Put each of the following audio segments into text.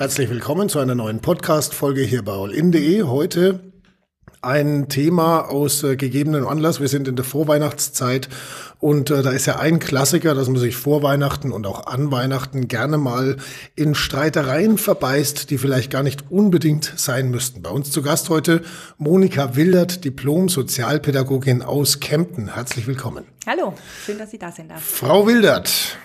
Herzlich willkommen zu einer neuen Podcast-Folge hier bei allin.de. Heute ein Thema aus äh, gegebenem Anlass. Wir sind in der Vorweihnachtszeit und äh, da ist ja ein Klassiker, dass man sich vor Weihnachten und auch an Weihnachten gerne mal in Streitereien verbeißt, die vielleicht gar nicht unbedingt sein müssten. Bei uns zu Gast heute Monika Wildert, Diplom-Sozialpädagogin aus Kempten. Herzlich willkommen. Hallo, schön, dass Sie da sind. Frau Wildert,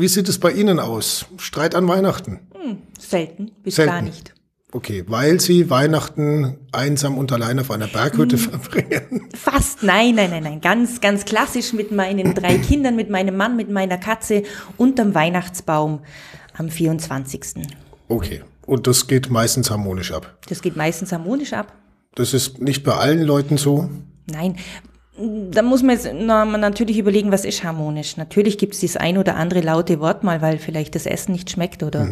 wie sieht es bei Ihnen aus? Streit an Weihnachten? Hm, selten, bis Selten. gar nicht. Okay, weil Sie Weihnachten einsam und allein auf einer Berghütte Hm. verbringen. Fast, nein, nein, nein, nein. Ganz, ganz klassisch mit meinen drei Kindern, mit meinem Mann, mit meiner Katze unterm Weihnachtsbaum am 24. Okay, und das geht meistens harmonisch ab. Das geht meistens harmonisch ab. Das ist nicht bei allen Leuten so. Nein, da muss man jetzt na, man natürlich überlegen, was ist harmonisch. Natürlich gibt es das ein oder andere laute Wort mal, weil vielleicht das Essen nicht schmeckt oder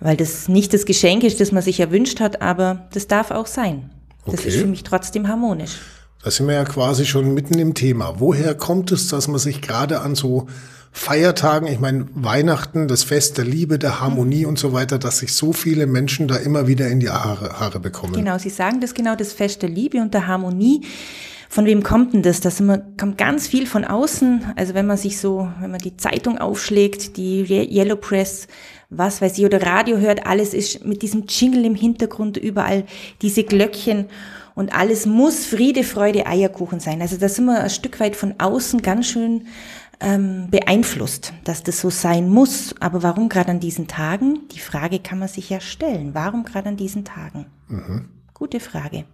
weil das nicht das Geschenk ist, das man sich erwünscht hat, aber das darf auch sein. Das Okay. ist für mich trotzdem harmonisch. Da sind wir ja quasi schon mitten im Thema. Woher kommt es, dass man sich gerade an so Feiertagen, ich meine Weihnachten, das Fest der Liebe, der Harmonie und so weiter, dass sich so viele Menschen da immer wieder in die Haare, Haare bekommen? Genau, Sie sagen das genau, das Fest der Liebe und der Harmonie. Von wem kommt denn das? Das kommt ganz viel von außen. Also wenn man sich so, wenn man die Zeitung aufschlägt, die Ye- Yellow Press, was weiß ich, oder Radio hört, alles ist mit diesem Jingle im Hintergrund, überall diese Glöckchen und alles muss Friede, Freude, Eierkuchen sein. Also da sind wir ein Stück weit von außen ganz schön ähm, beeinflusst, dass das so sein muss. Aber warum gerade an diesen Tagen? Die Frage kann man sich ja stellen. Warum gerade an diesen Tagen? Gute Frage.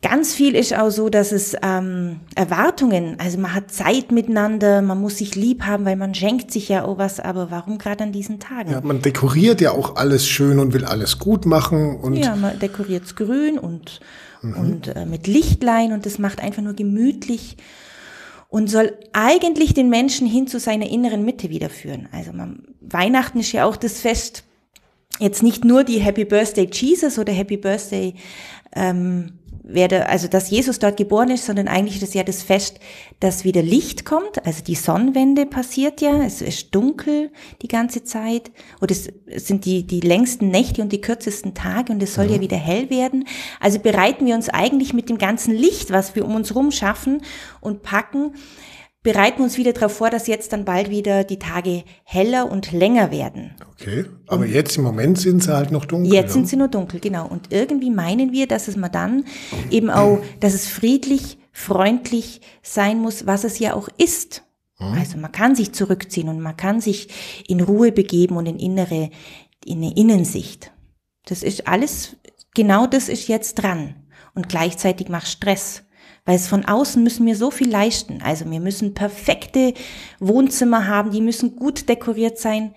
Ganz viel ist auch so, dass es ähm, Erwartungen, also man hat Zeit miteinander, man muss sich lieb haben, weil man schenkt sich ja auch was, aber warum gerade an diesen Tagen? Ja, man dekoriert ja auch alles schön und will alles gut machen und Ja, man dekoriert's grün und, und äh, mit Lichtlein und das macht einfach nur gemütlich und soll eigentlich den Menschen hin zu seiner inneren Mitte wiederführen. Also man, Weihnachten ist ja auch das Fest, jetzt nicht nur die Happy Birthday Jesus oder Happy Birthday, ähm, werde, also dass Jesus dort geboren ist, sondern eigentlich ist es ja das Fest, dass wieder Licht kommt, also die Sonnenwende passiert ja, es ist dunkel die ganze Zeit. Und es sind die, die längsten Nächte und die kürzesten Tage und es soll ja wieder hell werden. Also bereiten wir uns eigentlich mit dem ganzen Licht, was wir um uns rum schaffen und packen, bereiten uns wieder darauf vor, dass jetzt dann bald wieder die Tage heller und länger werden. okay. Aber jetzt im Moment sind sie halt noch dunkel. Jetzt ja. sind sie nur dunkel, genau. Und irgendwie meinen wir, dass es mal dann eben auch, dass es friedlich, freundlich sein muss, was es ja auch ist. Also man kann sich zurückziehen und man kann sich in Ruhe begeben und in innere, in eine Innensicht. Das ist alles, genau das ist jetzt dran. Und gleichzeitig macht Stress. Weil es von außen müssen wir so viel leisten. Also wir müssen perfekte Wohnzimmer haben, die müssen gut dekoriert sein.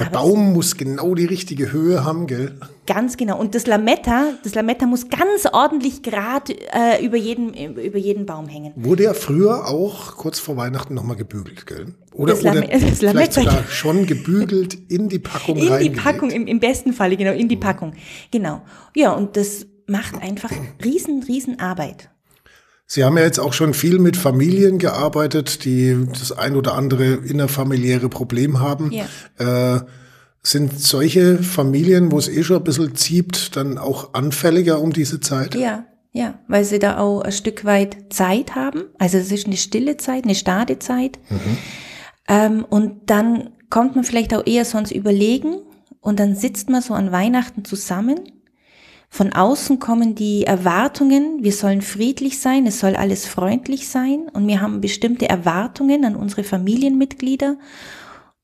Der Baum muss genau die richtige Höhe haben, gell? Ganz genau. Und das Lametta, das Lametta muss ganz ordentlich gerade äh, über, jeden, über jeden Baum hängen. Wurde ja früher auch kurz vor Weihnachten nochmal gebügelt, gell? Oder, Das Lame- oder das vielleicht Lametta- sogar schon gebügelt in die Packung In die. Packung, im, im besten Falle, genau, in die Packung. Genau. Ja, und das macht einfach riesen, riesen Arbeit. Sie haben ja jetzt auch schon viel mit Familien gearbeitet, die das ein oder andere innerfamiliäre Problem haben. Äh, sind solche Familien, wo es eh schon ein bisschen zieht, dann auch anfälliger um diese Zeit? Ja, ja, weil sie da auch ein Stück weit Zeit haben. Also es ist eine stille Zeit, eine Stadezeit. Ähm, und dann kommt man vielleicht auch eher sonst überlegen und dann sitzt man so an Weihnachten zusammen. Von außen kommen die Erwartungen, wir sollen friedlich sein, es soll alles freundlich sein und wir haben bestimmte Erwartungen an unsere Familienmitglieder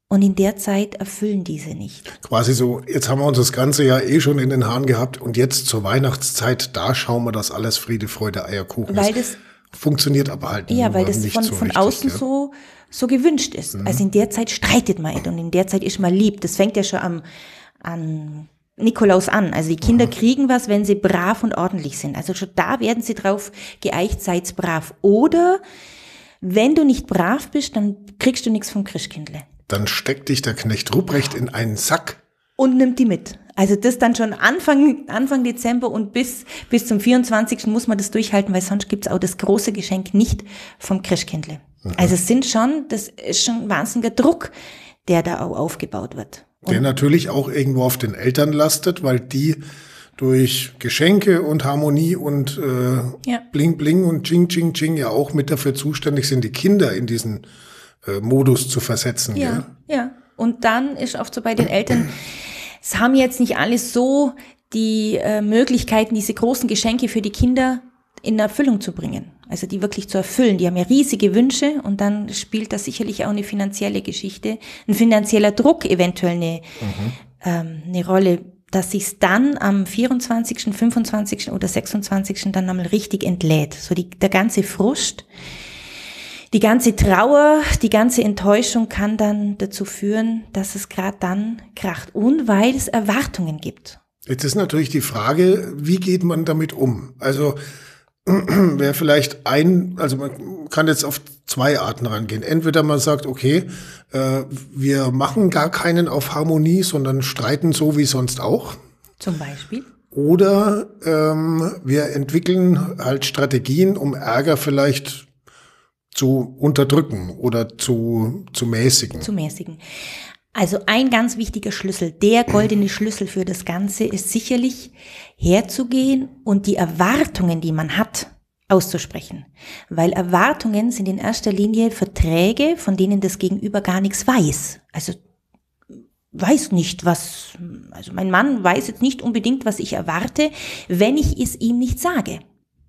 und in der Zeit erfüllen diese nicht. Quasi so, jetzt haben wir uns das ganze Jahr eh schon in den Haaren gehabt und jetzt zur Weihnachtszeit, da schauen wir, dass alles Friede, Freude, Eierkuchen Weil ist. das Funktioniert aber halt Ja, weil das nicht von, so von richtig, außen gell? so, so gewünscht ist. Also in der Zeit streitet man und in der Zeit ist man lieb. Das fängt ja schon am, an Nikolaus an. Also die Kinder kriegen was, wenn sie brav und ordentlich sind. Also schon da werden sie drauf geeicht, seid brav. Oder wenn du nicht brav bist, dann kriegst du nichts vom Christkindle. Dann steckt dich der Knecht Ruprecht in einen Sack. Und nimmt die mit. Also das dann schon Anfang, Anfang Dezember und bis, bis zum 24. muss man das durchhalten, weil sonst gibt's auch das große Geschenk nicht vom Christkindle. Also es sind schon, das ist schon ein wahnsinniger Druck, der da auch aufgebaut wird. Der natürlich auch irgendwo auf den Eltern lastet, weil die durch Geschenke und Harmonie und äh, Ja. Bling Bling und Ching Ching Ching ja auch mit dafür zuständig sind, die Kinder in diesen äh, Modus zu versetzen. Gell? Ja, ja. Und dann ist oft so bei den Eltern, es haben jetzt nicht alles so die äh, Möglichkeiten, diese großen Geschenke für die Kinder in Erfüllung zu bringen. Also die wirklich zu erfüllen. Die haben ja riesige Wünsche und dann spielt das sicherlich auch eine finanzielle Geschichte, ein finanzieller Druck eventuell eine, ähm, eine Rolle, dass sich dann am 24., 25. oder 26. dann einmal richtig entlädt. So die, der ganze Frust, die ganze Trauer, die ganze Enttäuschung kann dann dazu führen, dass es gerade dann kracht. Und weil es Erwartungen gibt. Jetzt ist natürlich die Frage, wie geht man damit um? Also wäre vielleicht ein, also man kann jetzt auf zwei Arten rangehen. Entweder man sagt, okay, äh, wir machen gar keinen auf Harmonie, sondern streiten so wie sonst auch. Zum Beispiel. Oder ähm, wir entwickeln halt Strategien, um Ärger vielleicht zu unterdrücken oder zu, zu mäßigen. zu mäßigen. Also ein ganz wichtiger Schlüssel, der goldene Schlüssel für das Ganze ist sicherlich herzugehen und die Erwartungen, die man hat, auszusprechen. Weil Erwartungen sind in erster Linie Verträge, von denen das Gegenüber gar nichts weiß. Also weiß nicht, was, also mein Mann weiß jetzt nicht unbedingt, was ich erwarte, wenn ich es ihm nicht sage.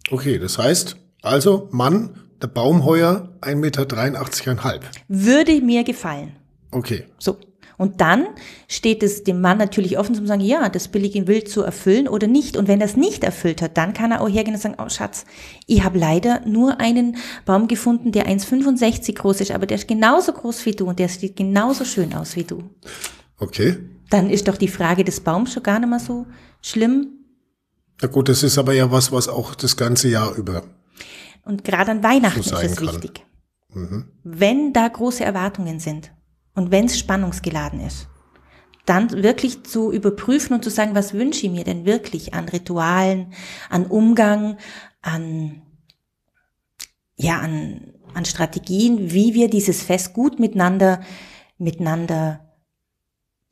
Okay, das heißt, also Mann, der Baumheuer, 1,83 Meter. Würde mir gefallen. Okay. So. Und dann steht es dem Mann natürlich offen zu sagen, ja, das ihm will zu erfüllen oder nicht. Und wenn er es nicht erfüllt hat, dann kann er auch hergehen und sagen, oh Schatz, ich habe leider nur einen Baum gefunden, der 1,65 groß ist, aber der ist genauso groß wie du und der sieht genauso schön aus wie du. Okay. Dann ist doch die Frage des Baums schon gar nicht mehr so schlimm. Na gut, das ist aber ja was, was auch das ganze Jahr über. Und gerade an Weihnachten So ist es wichtig. Wenn da große Erwartungen sind und wenn es spannungsgeladen ist, dann wirklich zu überprüfen und zu sagen, was wünsche ich mir denn wirklich an Ritualen, an Umgang, an, ja, an, an Strategien, wie wir dieses Fest gut miteinander, miteinander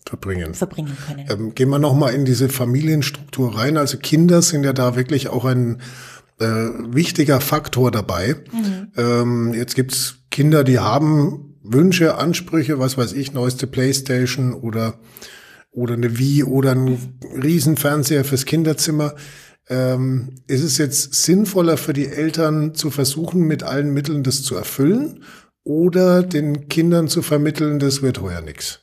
verbringen. verbringen können. Ähm, gehen wir nochmal in diese Familienstruktur rein. Also Kinder sind ja da wirklich auch ein äh, wichtiger Faktor dabei. Ähm, jetzt gibt's Kinder, die haben Wünsche, Ansprüche, was weiß ich, neueste Playstation oder, oder eine Wii oder ein Riesenfernseher fürs Kinderzimmer. Ähm, ist es jetzt sinnvoller für die Eltern zu versuchen, mit allen Mitteln das zu erfüllen oder den Kindern zu vermitteln, das wird heuer nix?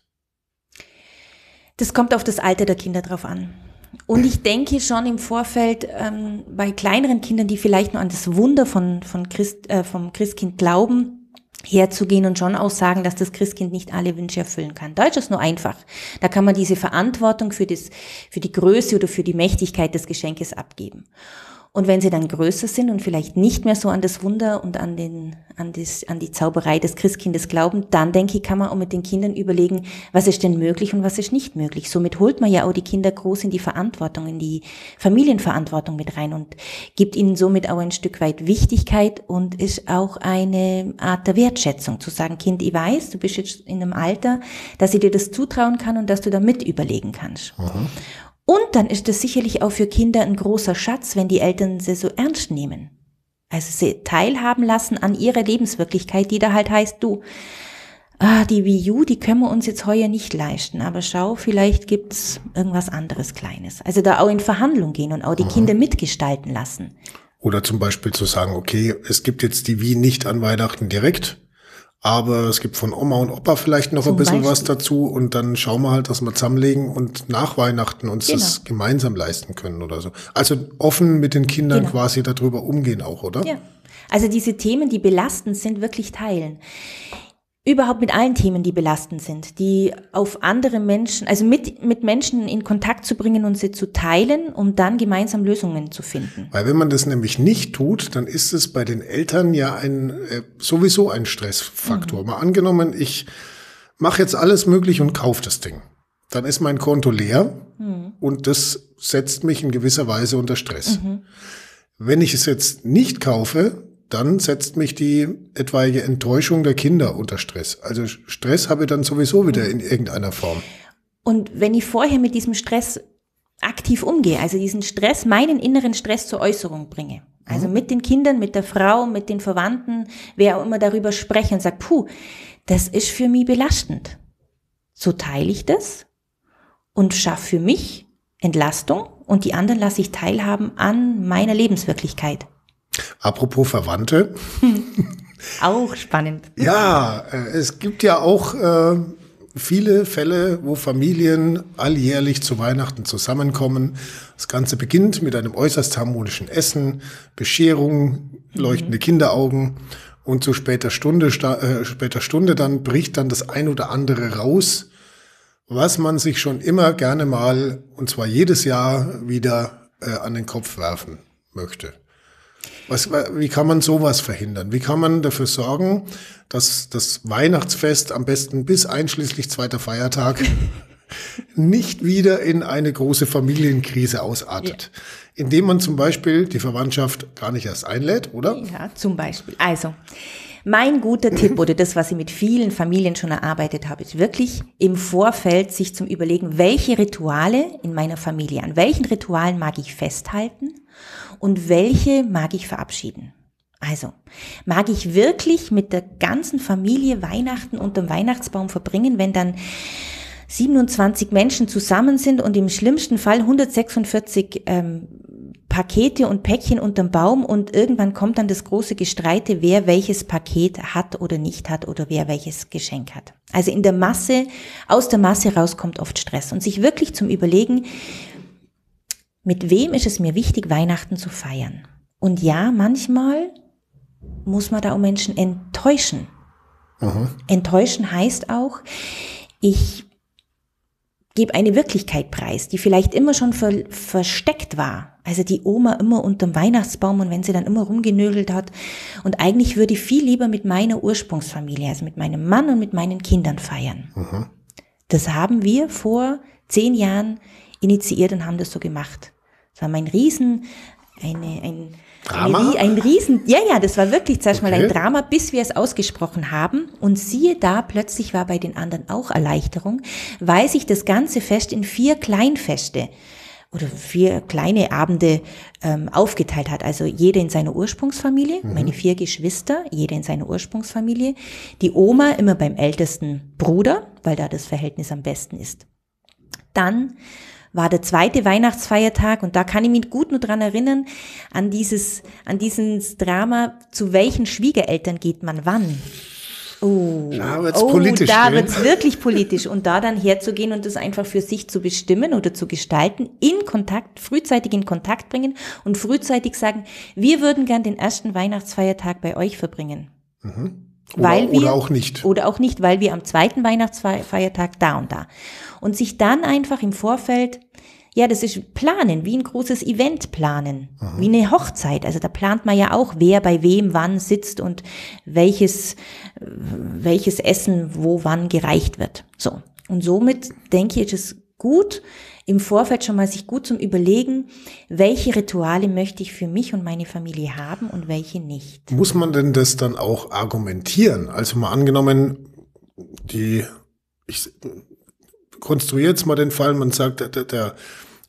Das kommt auf das Alter der Kinder drauf an. Und ich denke schon im Vorfeld ähm, bei kleineren Kindern, die vielleicht nur an das Wunder von, von Christ, äh, vom Christkind glauben, herzugehen und schon auch sagen, dass das Christkind nicht alle Wünsche erfüllen kann. Deutsch ist nur einfach. Da kann man diese Verantwortung für, das, für die Größe oder für die Mächtigkeit des Geschenkes abgeben. Und wenn sie dann größer sind und vielleicht nicht mehr so an das Wunder und an, den, an, das, an die Zauberei des Christkindes glauben, dann denke ich, kann man auch mit den Kindern überlegen, was ist denn möglich und was ist nicht möglich. Somit holt man ja auch die Kinder groß in die Verantwortung, in die Familienverantwortung mit rein und gibt ihnen somit auch ein Stück weit Wichtigkeit und ist auch eine Art der Wertschätzung, zu sagen, Kind, ich weiß, du bist jetzt in einem Alter, dass ich dir das zutrauen kann und dass du da mit überlegen kannst. Und dann ist es sicherlich auch für Kinder ein großer Schatz, wenn die Eltern sie so ernst nehmen. Also sie teilhaben lassen an ihrer Lebenswirklichkeit, die da halt heißt, du, ah, die Wii U, die können wir uns jetzt heuer nicht leisten, aber schau, vielleicht gibt's irgendwas anderes Kleines. Also da auch in Verhandlung gehen und auch die Kinder mitgestalten lassen. Oder zum Beispiel zu sagen, okay, es gibt jetzt die Wii nicht an Weihnachten direkt, aber es gibt von Oma und Opa vielleicht noch Zum ein bisschen was Beispiel. dazu und dann schauen wir halt, dass wir zusammenlegen und nach Weihnachten uns das Genau. gemeinsam leisten können oder so. Also offen mit den Kindern Genau. quasi darüber umgehen auch, oder? Ja. Also diese Themen, die belastend sind, wirklich teilen. Überhaupt mit allen Themen, die belastend sind, die auf andere Menschen, also mit, mit Menschen in Kontakt zu bringen und sie zu teilen, um dann gemeinsam Lösungen zu finden. Weil wenn man das nämlich nicht tut, dann ist es bei den Eltern ja ein äh, sowieso ein Stressfaktor. Mal angenommen, ich mache jetzt alles möglich und kaufe das Ding. Dann ist mein Konto leer und das setzt mich in gewisser Weise unter Stress. Wenn ich es jetzt nicht kaufe, dann setzt mich die etwaige Enttäuschung der Kinder unter Stress. Also Stress habe ich dann sowieso wieder in irgendeiner Form. Und wenn ich vorher mit diesem Stress aktiv umgehe, also diesen Stress, meinen inneren Stress zur Äußerung bringe, also mhm. mit den Kindern, mit der Frau, mit den Verwandten, wer auch immer darüber spreche und sagt, puh, das ist für mich belastend. So teile ich das und schaffe für mich Entlastung und die anderen lasse ich teilhaben an meiner Lebenswirklichkeit. Apropos Verwandte. auch spannend. Ja, äh, es gibt ja auch äh, viele Fälle, wo Familien alljährlich zu Weihnachten zusammenkommen. Das Ganze beginnt mit einem äußerst harmonischen Essen, Bescherung, leuchtende mhm. Kinderaugen und zu später Stunde, äh, später Stunde dann bricht dann das ein oder andere raus, was man sich schon immer gerne mal, und zwar jedes Jahr, wieder äh, an den Kopf werfen möchte. Was, wie kann man sowas verhindern? Wie kann man dafür sorgen, dass das Weihnachtsfest am besten bis einschließlich zweiter Feiertag nicht wieder in eine große Familienkrise ausartet? Ja. Indem man zum Beispiel die Verwandtschaft gar nicht erst einlädt, oder? Ja, zum Beispiel. Also, mein guter Tipp oder das, was ich mit vielen Familien schon erarbeitet habe, ist wirklich im Vorfeld sich zum Überlegen, welche Rituale in meiner Familie, an welchen Ritualen mag ich festhalten und welche mag ich verabschieden. Also, mag ich wirklich mit der ganzen Familie Weihnachten unterm Weihnachtsbaum verbringen, wenn dann 27 Menschen zusammen sind und im schlimmsten Fall 146 ähm, Pakete und Päckchen unterm Baum und irgendwann kommt dann das große Gestreite, wer welches Paket hat oder nicht hat oder wer welches Geschenk hat. Also in der Masse, aus der Masse raus kommt oft Stress und sich wirklich zum Überlegen, mit wem ist es mir wichtig, Weihnachten zu feiern? Und ja, manchmal muss man da auch Menschen enttäuschen. Aha. Enttäuschen heißt auch, ich gebe eine Wirklichkeit preis, die vielleicht immer schon ver versteckt war. Also die Oma immer unterm Weihnachtsbaum und wenn sie dann immer rumgenögelt hat. Und eigentlich würde ich viel lieber mit meiner Ursprungsfamilie, also mit meinem Mann und mit meinen Kindern feiern. Aha. Das haben wir vor zehn Jahren initiiert und haben das so gemacht. Das war mein Riesen, eine, ein, Drama? Ein, ein Riesen, ja, ja, das war wirklich zuerst okay. mal ein Drama, bis wir es ausgesprochen haben. Und siehe da, plötzlich war bei den anderen auch Erleichterung, weil sich das ganze Fest in vier Kleinfeste oder vier kleine Abende ähm, aufgeteilt hat. Also jede in seiner Ursprungsfamilie, mhm. meine vier Geschwister, jede in seiner Ursprungsfamilie, die Oma immer beim ältesten Bruder, weil da das Verhältnis am besten ist. Dann war der zweite Weihnachtsfeiertag und da kann ich mich gut nur dran erinnern, an dieses, an dieses Drama, zu welchen Schwiegereltern geht man wann. Oh, da wird's oh, politisch. Da wird's wirklich politisch. Und da dann herzugehen und das einfach für sich zu bestimmen oder zu gestalten, in Kontakt, frühzeitig in Kontakt bringen und frühzeitig sagen, wir würden gern den ersten Weihnachtsfeiertag bei euch verbringen. Mhm. Oder, weil wir, oder auch nicht. Oder auch nicht, weil wir am zweiten Weihnachtsfeiertag da und da. Und sich dann einfach im Vorfeld, ja, das ist planen, wie ein großes Event planen, Aha. wie eine Hochzeit. Also da plant man ja auch, wer bei wem wann sitzt und welches, welches Essen wo wann gereicht wird. So. Und somit denke ich, ist es gut, im Vorfeld schon mal sich gut zum Überlegen, welche Rituale möchte ich für mich und meine Familie haben und welche nicht. Muss man denn das dann auch argumentieren? Also mal angenommen, die, ich konstruiere jetzt mal den Fall, man sagt, der, der,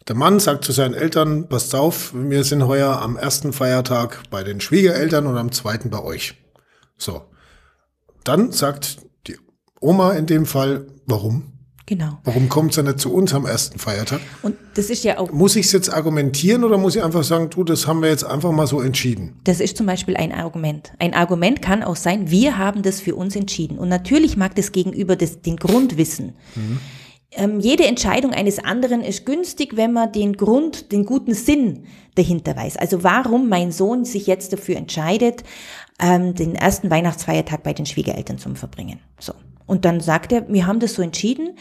der Mann sagt zu seinen Eltern, passt auf, wir sind heuer am ersten Feiertag bei den Schwiegereltern und am zweiten bei euch. So. Dann sagt die Oma in dem Fall, warum? Genau. Warum kommt es dann nicht zu uns am ersten Feiertag? Und das ist ja auch. Muss ich es jetzt argumentieren oder muss ich einfach sagen, du, das haben wir jetzt einfach mal so entschieden? Das ist zum Beispiel ein Argument. Ein Argument kann auch sein, wir haben das für uns entschieden. Und natürlich mag das Gegenüber das, den Grund wissen. Mhm. Ähm, jede Entscheidung eines anderen ist günstig, wenn man den Grund, den guten Sinn dahinter weiß. Also warum mein Sohn sich jetzt dafür entscheidet, ähm, den ersten Weihnachtsfeiertag bei den Schwiegereltern zu verbringen. So. Und dann sagt er, wir haben das so entschieden,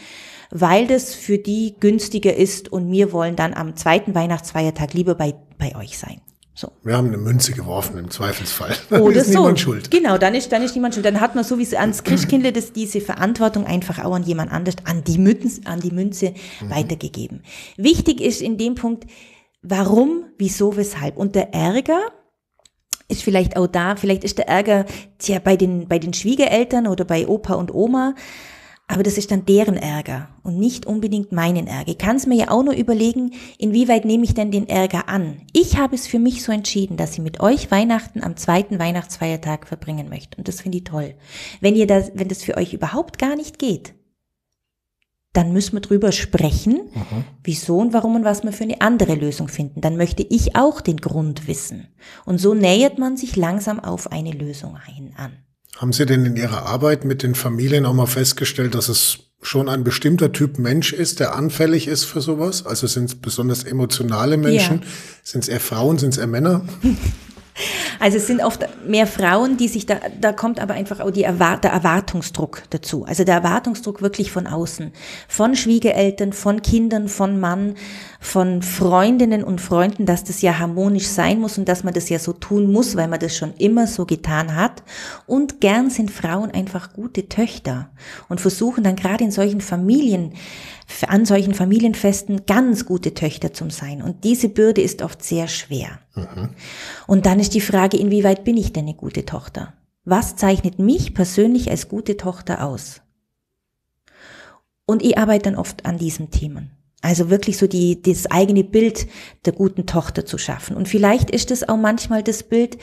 weil das für die günstiger ist und wir wollen dann am zweiten Weihnachtsfeiertag lieber bei, bei euch sein. So. Wir haben eine Münze geworfen im Zweifelsfall. Dann Oder ist so. niemand schuld. Genau, dann ist, dann ist niemand schuld. Dann hat man so wie ans Christkindle das, diese Verantwortung einfach auch an jemand anders, an die Münze, an die Münze mhm. weitergegeben. Wichtig ist in dem Punkt, warum, wieso, weshalb. Und der Ärger, ist vielleicht auch da, vielleicht ist der Ärger tja, bei, den, bei den Schwiegereltern oder bei Opa und Oma. Aber das ist dann deren Ärger und nicht unbedingt meinen Ärger. Ich kann es mir ja auch nur überlegen, inwieweit nehme ich denn den Ärger an. Ich habe es für mich so entschieden, dass ich mit euch Weihnachten am zweiten Weihnachtsfeiertag verbringen möchte. Und das finde ich toll. Wenn ihr das, wenn das für euch überhaupt gar nicht geht, dann müssen wir drüber sprechen, mhm. wieso und warum und was wir für eine andere Lösung finden. Dann möchte ich auch den Grund wissen. Und so nähert man sich langsam auf eine Lösung hin an. Haben Sie denn in Ihrer Arbeit mit den Familien auch mal festgestellt, dass es schon ein bestimmter Typ Mensch ist, der anfällig ist für sowas? Also sind es besonders emotionale Menschen? Ja. Sind es eher Frauen? Sind es eher Männer? Also es sind oft mehr Frauen, die sich da, da kommt aber einfach auch die Erwart der Erwartungsdruck dazu. Also der Erwartungsdruck wirklich von außen. Von Schwiegereltern, von Kindern, von Mann, von Freundinnen und Freunden, dass das ja harmonisch sein muss und dass man das ja so tun muss, weil man das schon immer so getan hat. Und gern sind Frauen einfach gute Töchter und versuchen dann gerade in solchen Familien, an solchen Familienfesten ganz gute Töchter zu sein. Und diese Bürde ist oft sehr schwer. Mhm. Und dann ist die Frage, inwieweit bin ich denn eine gute Tochter? Was zeichnet mich persönlich als gute Tochter aus? Und ich arbeite dann oft an diesen Themen. Also wirklich so die, das eigene Bild der guten Tochter zu schaffen. Und vielleicht ist es auch manchmal das Bild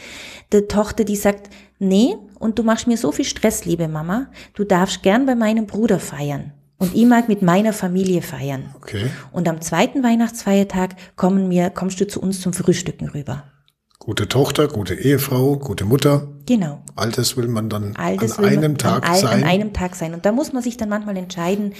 der Tochter, die sagt, nee, und du machst mir so viel Stress, liebe Mama, du darfst gern bei meinem Bruder feiern. Und ich mag mit meiner Familie feiern. Okay. Und am zweiten Weihnachtsfeiertag kommen wir, kommst du zu uns zum Frühstücken rüber. Gute Tochter, gute Ehefrau, gute Mutter. Genau. Altes will man dann an einem Tag an, sein. An einem Tag sein. Und da muss man sich dann manchmal entscheiden,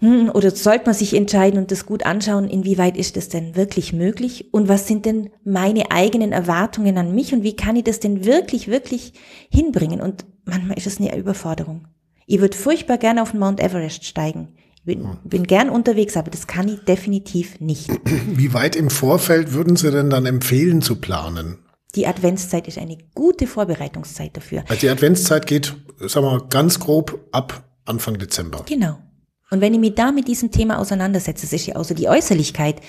hm, oder sollte man sich entscheiden und das gut anschauen, inwieweit ist das denn wirklich möglich und was sind denn meine eigenen Erwartungen an mich und wie kann ich das denn wirklich, wirklich hinbringen? Und manchmal ist es eine Überforderung. Ich würde furchtbar gerne auf den Mount Everest steigen. Ich bin, bin gern unterwegs, aber das kann ich definitiv nicht. Wie weit im Vorfeld würden Sie denn dann empfehlen zu planen? Die Adventszeit ist eine gute Vorbereitungszeit dafür. Also die Adventszeit geht, sagen wir mal, ganz grob ab Anfang Dezember. Genau. Und wenn ich mich da mit diesem Thema auseinandersetze, das ist ja außer die Äußerlichkeit,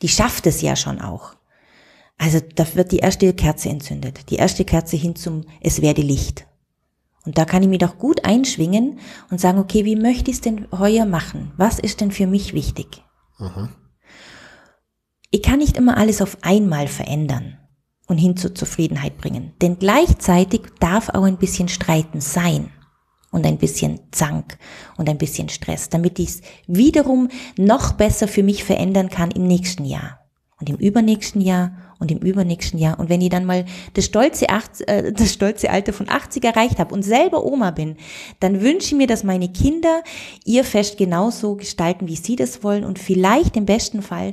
die schafft es ja schon auch. Also da wird die erste Kerze entzündet, die erste Kerze hin zum Es werde Licht. Und da kann ich mich doch gut einschwingen und sagen, okay, wie möchte ich es denn heuer machen? Was ist denn für mich wichtig? Mhm. Ich kann nicht immer alles auf einmal verändern und hin zur Zufriedenheit bringen. Denn gleichzeitig darf auch ein bisschen Streiten sein und ein bisschen Zank und ein bisschen Stress, damit ich es wiederum noch besser für mich verändern kann im nächsten Jahr und im übernächsten Jahr und im übernächsten Jahr. Und wenn ich dann mal das stolze, 80, äh, das stolze Alter von 80 erreicht habe und selber Oma bin, dann wünsche ich mir, dass meine Kinder ihr Fest genauso gestalten, wie sie das wollen und vielleicht im besten Fall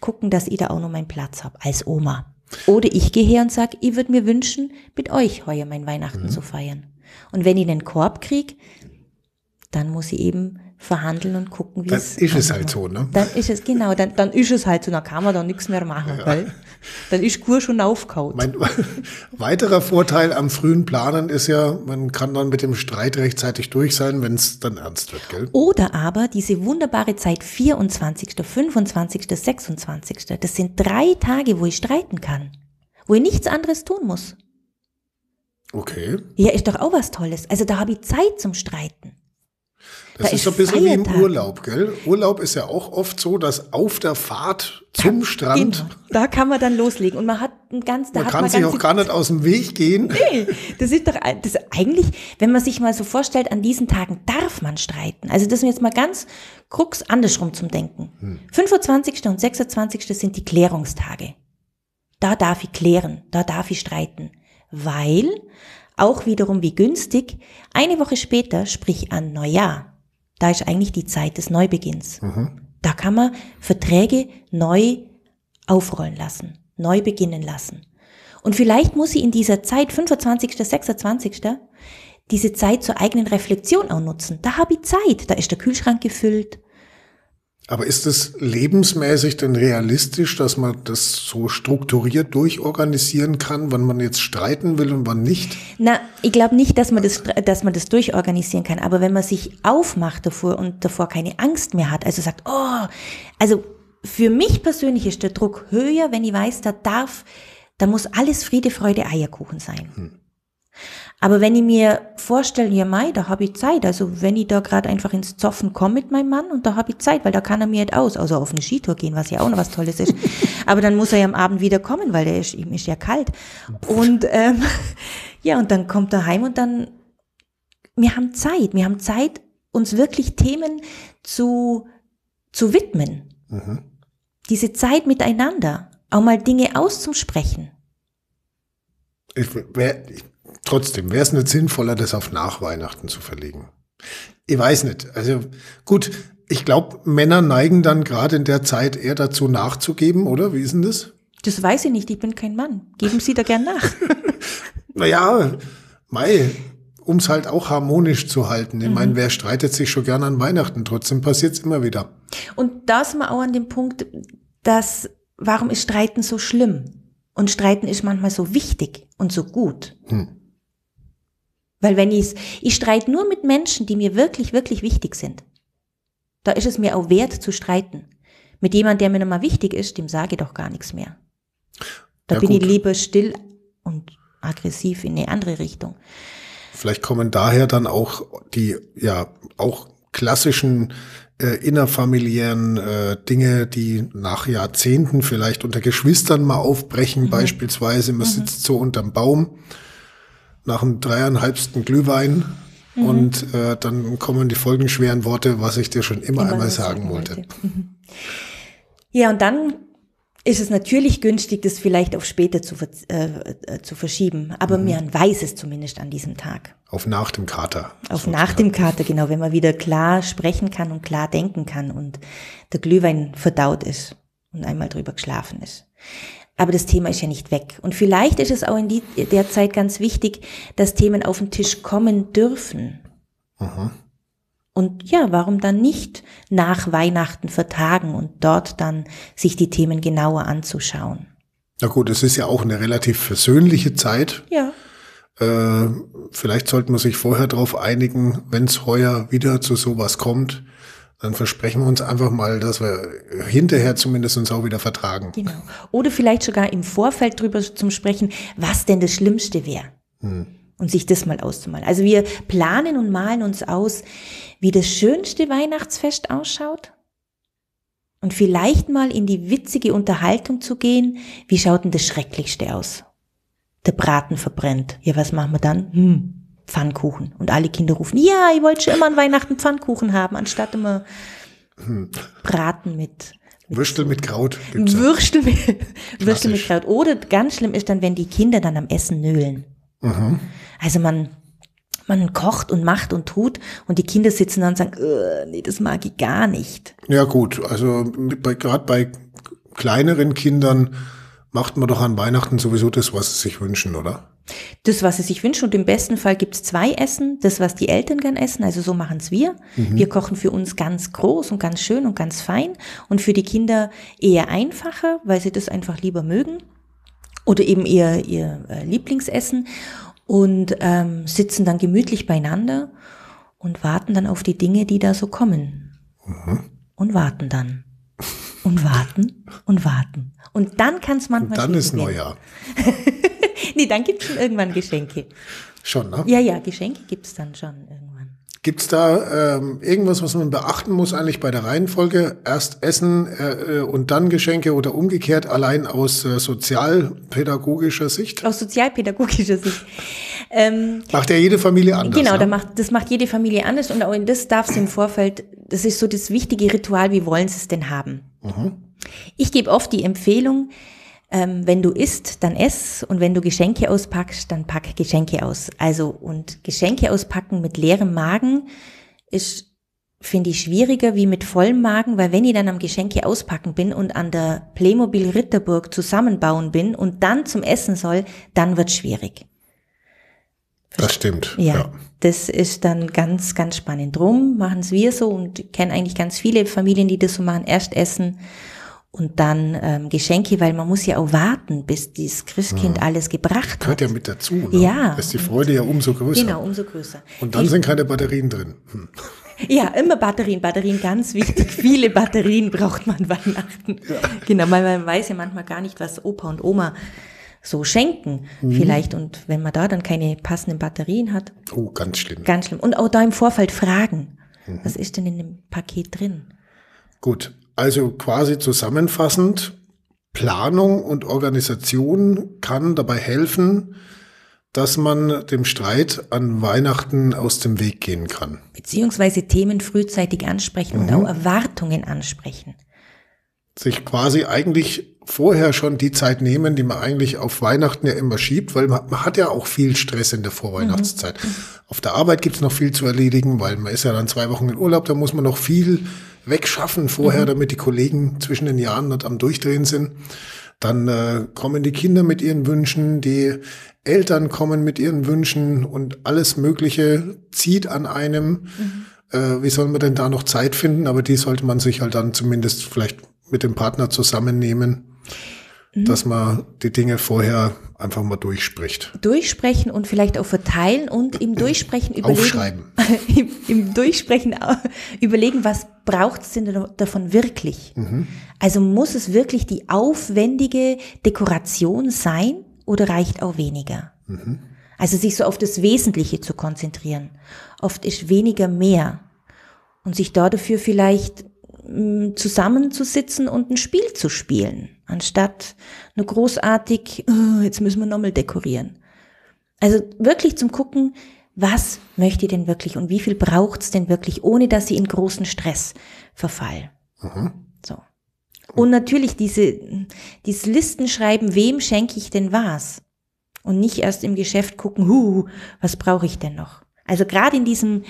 gucken, dass ich da auch noch meinen Platz habe als Oma. Oder ich gehe her und sage, ich würde mir wünschen, mit euch heuer mein Weihnachten mhm. zu feiern. Und wenn ich den Korb kriege, dann muss ich eben verhandeln und gucken, wie dann es ist es halt so, ne? Dann ist es, genau, dann, dann ist es halt so, dann kann man da nichts mehr machen, ja. weil dann ist Kur schon aufgehauen. Mein weiterer Vorteil am frühen Planen ist ja, man kann dann mit dem Streit rechtzeitig durch sein, wenn es dann ernst wird, gell? Oder aber diese wunderbare Zeit 24., 25., 26., das sind drei Tage, wo ich streiten kann, wo ich nichts anderes tun muss. Okay. Ja, ist doch auch was Tolles. Also da habe ich Zeit zum Streiten. Das da ist so ein bisschen Feiertag. wie im Urlaub, gell? Urlaub ist ja auch oft so, dass auf der Fahrt zum Strand. Genau. Da kann man dann loslegen und man hat ein ganz, da man kann man sich auch gar nicht aus dem Weg gehen. Nee, das ist doch, das eigentlich, wenn man sich mal so vorstellt, an diesen Tagen darf man streiten. Also das ist jetzt mal ganz krux andersrum zum Denken. Hm. 25. und 26. sind die Klärungstage. Da darf ich klären, da darf ich streiten weil auch wiederum wie günstig, eine Woche später, sprich an Neujahr, da ist eigentlich die Zeit des Neubeginns. Mhm. Da kann man Verträge neu aufrollen lassen, neu beginnen lassen. Und vielleicht muss sie in dieser Zeit, 25., 26., diese Zeit zur eigenen Reflexion auch nutzen. Da habe ich Zeit, da ist der Kühlschrank gefüllt, aber ist es lebensmäßig denn realistisch, dass man das so strukturiert durchorganisieren kann, wann man jetzt streiten will und wann nicht? Na, ich glaube nicht, dass man das, dass man das durchorganisieren kann. Aber wenn man sich aufmacht davor und davor keine Angst mehr hat, also sagt, oh, also für mich persönlich ist der Druck höher, wenn ich weiß, da darf, da muss alles Friede, Freude, Eierkuchen sein. Hm. Aber wenn ich mir vorstelle, ja Mai, da habe ich Zeit, also wenn ich da gerade einfach ins Zoffen komme mit meinem Mann und da habe ich Zeit, weil da kann er mir nicht aus, außer auf eine Skitour gehen, was ja auch noch was Tolles ist. Aber dann muss er ja am Abend wieder kommen, weil der ist, ihm ist ja kalt. Und ähm, ja, und dann kommt er heim und dann, wir haben Zeit, wir haben Zeit, uns wirklich Themen zu, zu widmen. Mhm. Diese Zeit miteinander, auch mal Dinge auszusprechen. Ich, ich Trotzdem, wäre es nicht sinnvoller, das auf Nachweihnachten zu verlegen? Ich weiß nicht. Also gut, ich glaube, Männer neigen dann gerade in der Zeit eher dazu nachzugeben, oder? Wie ist denn das? Das weiß ich nicht, ich bin kein Mann. Geben Sie da gern nach. naja, Mai, um es halt auch harmonisch zu halten. Ich mhm. meine, wer streitet sich schon gern an Weihnachten? Trotzdem passiert es immer wieder. Und da sind wir auch an dem Punkt, dass, warum ist Streiten so schlimm? Und Streiten ist manchmal so wichtig und so gut. Hm. Weil wenn ich ich streite nur mit Menschen, die mir wirklich, wirklich wichtig sind. Da ist es mir auch wert zu streiten. Mit jemandem, der mir nochmal wichtig ist, dem sage ich doch gar nichts mehr. Da ja, bin gut. ich lieber still und aggressiv in eine andere Richtung. Vielleicht kommen daher dann auch die, ja, auch klassischen äh, innerfamiliären äh, Dinge, die nach Jahrzehnten vielleicht unter Geschwistern mal aufbrechen, mhm. beispielsweise, man mhm. sitzt so unterm Baum nach dem dreieinhalbsten Glühwein mhm. und äh, dann kommen die folgenden schweren Worte, was ich dir schon immer, immer einmal sagen wollte. wollte. Mhm. Ja, und dann ist es natürlich günstig, das vielleicht auf später zu, äh, äh, zu verschieben. Aber mhm. man weiß es zumindest an diesem Tag. Auf nach dem Kater. Auf sozusagen. nach dem Kater, genau, wenn man wieder klar sprechen kann und klar denken kann und der Glühwein verdaut ist und einmal drüber geschlafen ist. Aber das Thema ist ja nicht weg. Und vielleicht ist es auch in die, der Zeit ganz wichtig, dass Themen auf den Tisch kommen dürfen. Aha. Und ja, warum dann nicht nach Weihnachten vertagen und dort dann sich die Themen genauer anzuschauen? Na gut, es ist ja auch eine relativ versöhnliche Zeit. Ja. Äh, vielleicht sollte man sich vorher darauf einigen, wenn es heuer wieder zu sowas kommt, dann versprechen wir uns einfach mal, dass wir hinterher zumindest uns auch wieder vertragen. Genau. Oder vielleicht sogar im Vorfeld drüber zum Sprechen, was denn das Schlimmste wäre. Hm. Und sich das mal auszumalen. Also wir planen und malen uns aus, wie das schönste Weihnachtsfest ausschaut. Und vielleicht mal in die witzige Unterhaltung zu gehen, wie schaut denn das Schrecklichste aus? Der Braten verbrennt. Ja, was machen wir dann? Hm, Pfannkuchen. Und alle Kinder rufen, ja, ich wollte schon immer an Weihnachten Pfannkuchen haben, anstatt immer hm. Braten mit, mit Würstel mit Kraut. Würstel, mit, Würstel mit Kraut. Oder ganz schlimm ist dann, wenn die Kinder dann am Essen nöhlen. Mhm. Also man, man kocht und macht und tut und die Kinder sitzen dann und sagen, äh, nee, das mag ich gar nicht. Ja gut, also gerade bei kleineren Kindern macht man doch an Weihnachten sowieso das, was sie sich wünschen, oder? Das, was sie sich wünschen. Und im besten Fall gibt's zwei Essen. Das, was die Eltern gern essen. Also so machen's wir. Mhm. Wir kochen für uns ganz groß und ganz schön und ganz fein. Und für die Kinder eher einfacher, weil sie das einfach lieber mögen. Oder eben eher ihr äh, Lieblingsessen. Und ähm, sitzen dann gemütlich beieinander und warten dann auf die Dinge, die da so kommen. Mhm. Und warten dann. Und warten und warten. Und dann kann es manchmal. Und dann ist Neujahr. nee, dann gibt es schon irgendwann Geschenke. Schon, ne? Ja, ja, Geschenke gibt es dann schon irgendwann. Gibt es da ähm, irgendwas, was man beachten muss eigentlich bei der Reihenfolge? Erst Essen äh, und dann Geschenke oder umgekehrt, allein aus äh, sozialpädagogischer Sicht? Aus sozialpädagogischer Sicht. Ähm, macht ja jede Familie anders. Genau, ne? da macht, das macht jede Familie anders und auch in das darf es im Vorfeld, das ist so das wichtige Ritual, wie wollen sie es denn haben? Mhm. Ich gebe oft die Empfehlung, ähm, wenn du isst, dann ess und wenn du Geschenke auspackst, dann pack Geschenke aus. Also und Geschenke auspacken mit leerem Magen ist finde ich schwieriger wie mit vollem Magen, weil wenn ich dann am Geschenke auspacken bin und an der Playmobil Ritterburg zusammenbauen bin und dann zum Essen soll, dann wird schwierig. Das stimmt. Ja, ja, das ist dann ganz, ganz spannend. Drum machen es wir so und kennen eigentlich ganz viele Familien, die das so machen. Erst essen und dann ähm, Geschenke, weil man muss ja auch warten, bis dieses Christkind mhm. alles gebracht hat. Gehört ja mit dazu. Ne? Ja. Ist die Freude ja umso größer. Genau, umso größer. Und dann ich, sind keine Batterien drin. Hm. Ja, immer Batterien, Batterien ganz wichtig. Viele Batterien braucht man Weihnachten. Ja. Genau, weil man weiß ja manchmal gar nicht, was Opa und Oma so schenken vielleicht und wenn man da dann keine passenden Batterien hat, Oh, ganz schlimm. ganz schlimm. Und auch da im Vorfeld fragen, was ist denn in dem Paket drin? Gut, also quasi zusammenfassend, Planung und Organisation kann dabei helfen, dass man dem Streit an Weihnachten aus dem Weg gehen kann. Beziehungsweise Themen frühzeitig ansprechen und auch Erwartungen ansprechen. Sich quasi eigentlich vorher schon die Zeit nehmen, die man eigentlich auf Weihnachten ja immer schiebt, weil man, man hat ja auch viel Stress in der Vorweihnachtszeit. Auf der Arbeit gibt's noch viel zu erledigen, weil man ist ja dann zwei Wochen in Urlaub, da muss man noch viel wegschaffen vorher, damit die Kollegen zwischen den Jahren nicht am Durchdrehen sind. Dann äh, kommen die Kinder mit ihren Wünschen, die Eltern kommen mit ihren Wünschen und alles Mögliche zieht an einem. Äh, wie soll man denn da noch Zeit finden? Aber die sollte man sich halt dann zumindest vielleicht mit dem Partner zusammennehmen, dass man die Dinge vorher einfach mal durchspricht. Durchsprechen und vielleicht auch verteilen und im Durchsprechen überlegen. Aufschreiben. Im, Im Durchsprechen überlegen, was braucht es denn davon wirklich? Also muss es wirklich die aufwendige Dekoration sein oder reicht auch weniger? Also sich so auf das Wesentliche zu konzentrieren. Oft ist weniger mehr. Und sich da dafür vielleicht mh, zusammenzusitzen und ein Spiel zu spielen, anstatt nur großartig, "Oh, jetzt müssen wir nochmal dekorieren. Also wirklich zum Gucken, was möchte ihr denn wirklich und wie viel braucht's denn wirklich, ohne dass sie in großen Stress verfall. So. Und natürlich diese, dieses Listenschreiben, wem schenke ich denn was? Und nicht erst im Geschäft gucken, hu, was brauche ich denn noch? Also gerade in diesem,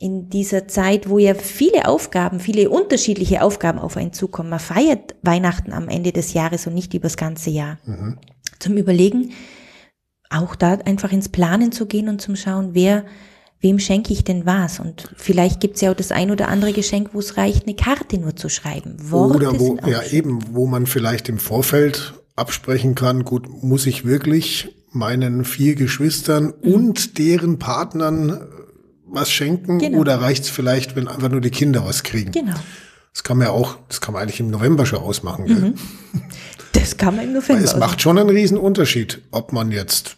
in dieser Zeit, wo ja viele Aufgaben, viele unterschiedliche Aufgaben auf einen zukommen. Man feiert Weihnachten am Ende des Jahres und nicht übers ganze Jahr. Zum Überlegen, auch da einfach ins Planen zu gehen und zum Schauen, wer, wem schenke ich denn was? Und vielleicht gibt's ja auch das ein oder andere Geschenk, wo es reicht, eine Karte nur zu schreiben. Worte Oder wo, ja schön. eben, wo man vielleicht im Vorfeld absprechen kann, gut, muss ich wirklich meinen vier Geschwistern Mhm. und deren Partnern äh, was schenken Genau. oder reicht's vielleicht, wenn einfach nur die Kinder was kriegen? Genau. Das kann man ja auch, das kann man eigentlich im November schon ausmachen. Gell? Das kann man im November. Es macht schon einen riesen Unterschied, ob man jetzt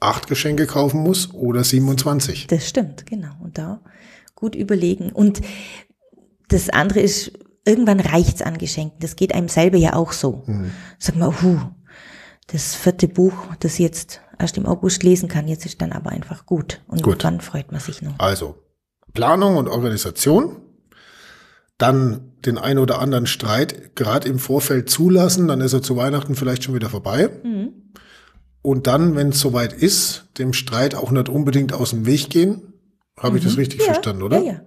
acht Geschenke kaufen muss oder 27. Das stimmt, genau. Und da gut überlegen. Und das andere ist, irgendwann reicht's an Geschenken. Das geht einem selber ja auch so. Sag mal, huh, das vierte Buch, das jetzt erst im August lesen kann, jetzt ist dann aber einfach gut. Und Gut. dann freut man sich noch. Also Planung und Organisation, dann den ein oder anderen Streit gerade im Vorfeld zulassen, dann ist er zu Weihnachten vielleicht schon wieder vorbei. Mhm. Und dann, wenn es soweit ist, dem Streit auch nicht unbedingt aus dem Weg gehen. Habe ich das richtig Mhm. ja, verstanden, oder? Ja, ja.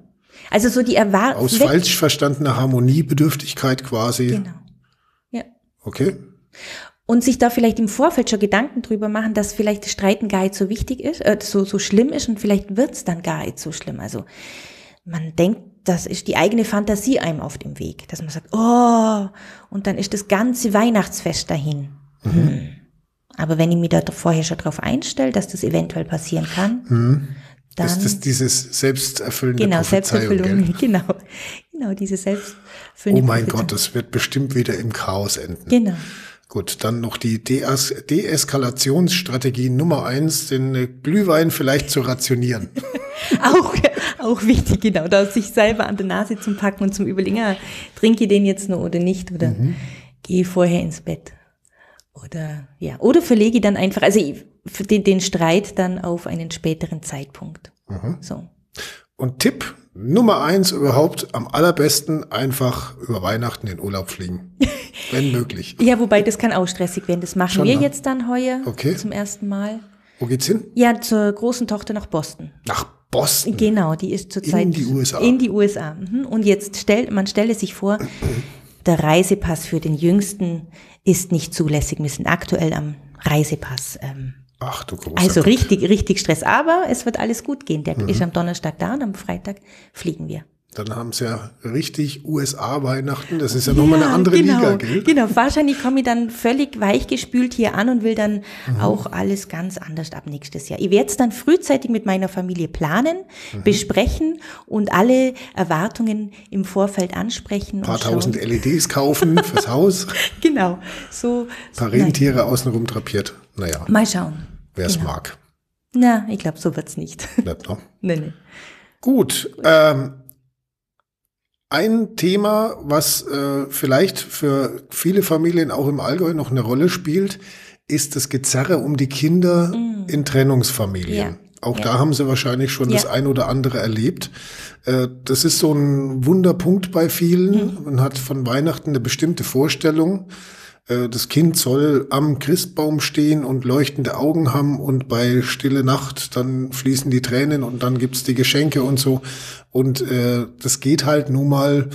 Also so die Erwartung. Aus falsch verstandener Harmoniebedürftigkeit quasi. Genau. Ja. Okay. Und sich da vielleicht im Vorfeld schon Gedanken drüber machen, dass vielleicht das Streiten gar nicht so wichtig ist, äh, so, so schlimm ist und vielleicht wird's dann gar nicht so schlimm. Also man denkt, das ist die eigene Fantasie einem auf dem Weg, dass man sagt, oh, und dann ist das ganze Weihnachtsfest dahin. Hm. Aber wenn ich mich da vorher schon drauf einstelle, dass das eventuell passieren kann, dann Ist das dieses selbsterfüllende genau Selbsterfüllung, genau, genau diese Oh selbsterfüllende mein Prophezeiung. Gott, das wird bestimmt wieder im Chaos enden. Genau. Gut, dann noch die Deas Deeskalationsstrategie Nummer eins, den äh, Glühwein vielleicht zu rationieren. Auch, auch wichtig, genau, da sich selber an der Nase zum Packen und zum Überlegen, ah, trinke ich den jetzt noch oder nicht oder Mhm. gehe vorher ins Bett. Oder, ja, oder verlege ich dann einfach, also den, den Streit dann auf einen späteren Zeitpunkt. Mhm. So. Und Tipp Nummer eins überhaupt, am allerbesten einfach über Weihnachten in Urlaub fliegen. Wenn möglich. Ja, wobei das kann auch stressig werden. Das machen Schon, wir ne? jetzt dann heuer Okay. zum ersten Mal. Wo geht's hin? Ja, zur großen Tochter nach Boston. Nach Boston. Genau, die ist zurzeit In die USA. In die USA. Mhm. Und jetzt stellt man stelle sich vor, der Reisepass für den Jüngsten ist nicht zulässig. Wir sind aktuell am Reisepass. Ähm, Ach du großer also richtig, richtig Stress. Aber es wird alles gut gehen. Der ist am Donnerstag da und am Freitag fliegen wir. Dann haben sie ja richtig USA-Weihnachten. Das ist ja nochmal eine andere genau, Liga, gell? Genau, wahrscheinlich komme ich dann völlig weichgespült hier an und will dann Mhm. auch alles ganz anders ab nächstes Jahr. Ich werde es dann frühzeitig mit meiner Familie planen, Mhm. besprechen und alle Erwartungen im Vorfeld ansprechen. Ein paar und schauen. tausend LEDs kaufen fürs Haus. Genau, so. Ein paar nein, Rentiere außenrum drapiert. Naja, Mal schauen. wer es Genau. mag. Na, ich glaube, so wird's nicht. Nicht, ne? nee, nee. Gut. Ähm, ein Thema, was äh, vielleicht für viele Familien auch im Allgäu noch eine Rolle spielt, ist das Gezerre um die Kinder in Trennungsfamilien. Mm. Ja. Auch Ja. da haben sie wahrscheinlich schon das Ja. ein oder andere erlebt. Äh, das ist so ein Wunderpunkt bei vielen. Mhm. Man hat von Weihnachten eine bestimmte Vorstellung. Äh, Das Kind soll am Christbaum stehen und leuchtende Augen haben und bei Stille Nacht dann fließen die Tränen und dann gibt's die Geschenke und so. Und äh, das geht halt nun mal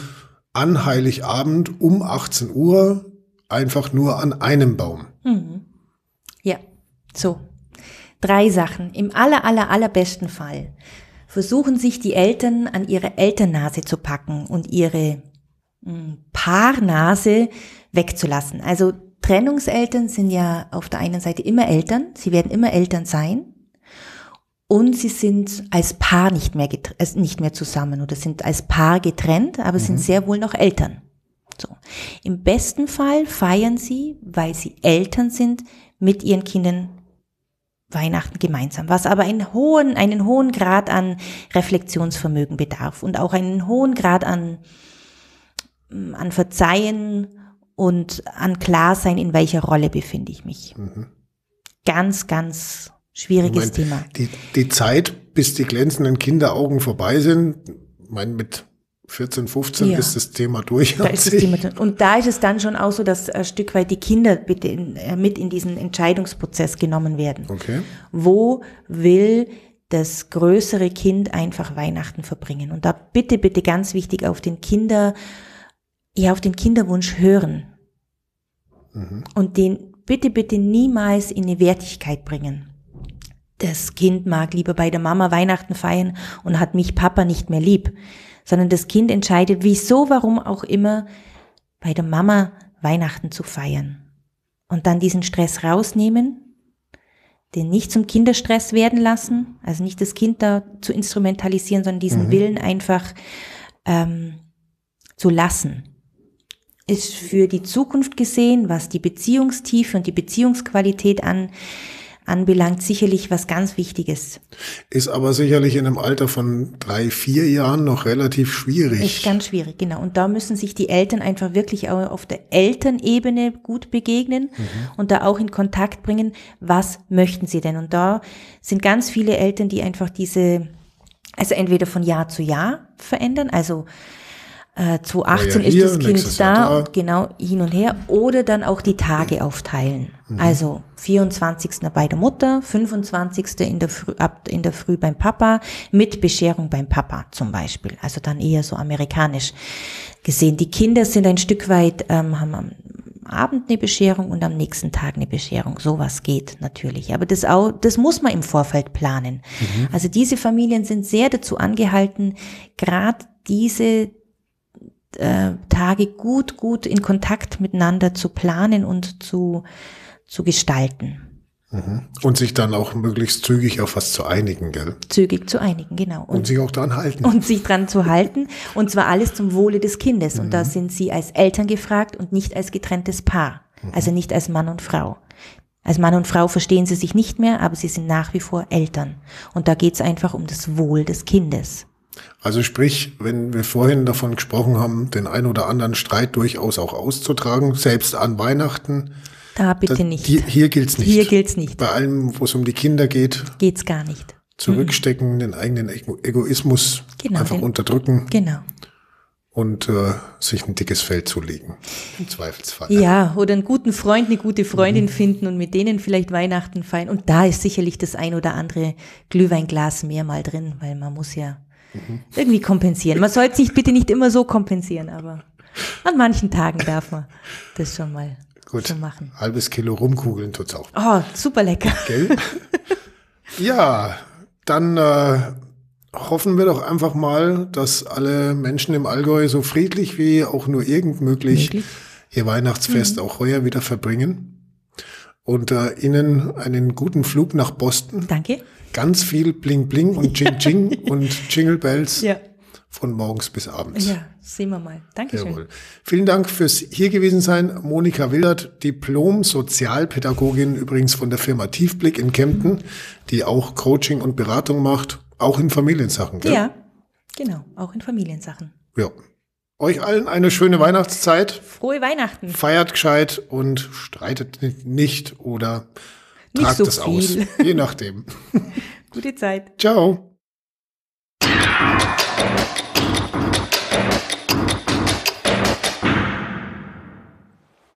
an Heiligabend um 18 Uhr einfach nur an einem Baum. Ja, so. Drei Sachen. Im aller, aller, allerbesten Fall versuchen sich die Eltern an ihre Elternnase zu packen und ihre mh, Paarnase wegzulassen. Also Trennungseltern sind ja auf der einen Seite immer Eltern, sie werden immer Eltern sein und sie sind als Paar nicht mehr, äh, nicht mehr zusammen oder sind als Paar getrennt, aber sind sehr wohl noch Eltern. So. Im besten Fall feiern sie, weil sie Eltern sind, mit ihren Kindern Weihnachten gemeinsam, was aber einen hohen, einen hohen Grad an Reflexionsvermögen bedarf und auch einen hohen Grad an, mm, an Verzeihen und an Klarsein, in welcher Rolle befinde ich mich. Ganz, ganz schwieriges Ich mein, Thema. Die, die Zeit, bis die glänzenden Kinderaugen vorbei sind, ich meine, mit 14, 15 Ja. ist das Thema durch. Da ist das Thema. Und da ist es dann schon auch so, dass ein Stück weit die Kinder bitte äh, mit in diesen Entscheidungsprozess genommen werden. Okay. Wo will das größere Kind einfach Weihnachten verbringen? Und da bitte, bitte ganz wichtig auf den Kinder, ja, auf den Kinderwunsch hören. Und den bitte, bitte niemals in eine Wertigkeit bringen. Das Kind mag lieber bei der Mama Weihnachten feiern und hat mich Papa nicht mehr lieb, sondern das Kind entscheidet, wieso, warum auch immer, bei der Mama Weihnachten zu feiern. Und dann diesen Stress rausnehmen, den nicht zum Kinderstress werden lassen, also nicht das Kind da zu instrumentalisieren, sondern diesen Willen einfach ähm, zu lassen. Ist für die Zukunft gesehen, was die Beziehungstiefe und die Beziehungsqualität an, anbelangt, sicherlich was ganz Wichtiges. Ist aber sicherlich in einem Alter von drei, vier Jahren noch relativ schwierig. Ist ganz schwierig, genau. Und da müssen sich die Eltern einfach wirklich auch auf der Elternebene gut begegnen und da auch in Kontakt bringen, was möchten sie denn? Und da sind ganz viele Eltern, die einfach diese, also entweder von Jahr zu Jahr verändern, also äh, 2018 Ja, hier, ist das Kind da, da. genau, hin und her, oder dann auch die Tage aufteilen. Also 24. bei der Mutter, 25. in der, Früh, ab, in der Früh beim Papa, mit Bescherung beim Papa zum Beispiel. Also dann eher so amerikanisch gesehen. Die Kinder sind ein Stück weit, ähm, haben am Abend eine Bescherung und am nächsten Tag eine Bescherung. Sowas geht natürlich. Aber das, auch, das muss man im Vorfeld planen. Also diese Familien sind sehr dazu angehalten, gerade diese äh, Tage gut, gut in Kontakt miteinander zu planen und zu, zu gestalten. Und sich dann auch möglichst zügig auf was zu einigen, gell? Zügig zu einigen, genau. Und sich auch dran halten. und sich dran zu halten. Und zwar alles zum Wohle des Kindes. Und Mhm. da sind sie als Eltern gefragt und nicht als getrenntes Paar. Mhm. Also nicht als Mann und Frau. Als Mann und Frau verstehen sie sich nicht mehr, aber sie sind nach wie vor Eltern. Und da geht es einfach um das Wohl des Kindes. Also sprich, wenn wir vorhin davon gesprochen haben, den ein oder anderen Streit durchaus auch auszutragen, selbst an Weihnachten, Da bitte das, nicht. Hier, hier gilt's nicht. Hier gilt's nicht. Bei allem, wo es um die Kinder geht, Geht's gar nicht. zurückstecken, den eigenen Ego Egoismus Genau, einfach den- unterdrücken Genau. und äh, sich ein dickes Fell zulegen. Im Zweifelsfall. Ja, oder einen guten Freund, eine gute Freundin finden und mit denen vielleicht Weihnachten feiern. Und da ist sicherlich das ein oder andere Glühweinglas mehr mal drin, weil man muss ja irgendwie kompensieren. Man sollte sich bitte nicht immer so kompensieren, aber an manchen Tagen darf man das schon mal Gut. so machen. Halbes Kilo rumkugeln tut's auch. Oh, super lecker. Gell? ja, dann äh, hoffen wir doch einfach mal, dass alle Menschen im Allgäu so friedlich wie auch nur irgend möglich, möglich. ihr Weihnachtsfest mhm. auch heuer wieder verbringen. Und äh, Ihnen einen guten Flug nach Boston. Danke. Ganz viel Bling Bling und Ching Ching und Jingle Bells. Ja von morgens bis abends. Ja, sehen wir mal. Dankeschön. Jawohl. Vielen Dank fürs hier gewesen sein. Monika Wildert, Diplom-Sozialpädagogin übrigens von der Firma Tiefblick in Kempten, die auch Coaching und Beratung macht, auch in Familiensachen. Gell? Ja, genau, auch in Familiensachen. Ja. Euch allen eine schöne Weihnachtszeit. Frohe Weihnachten. Feiert gescheit und streitet nicht oder tragt so es aus. Je nachdem. Gute Zeit. Ciao.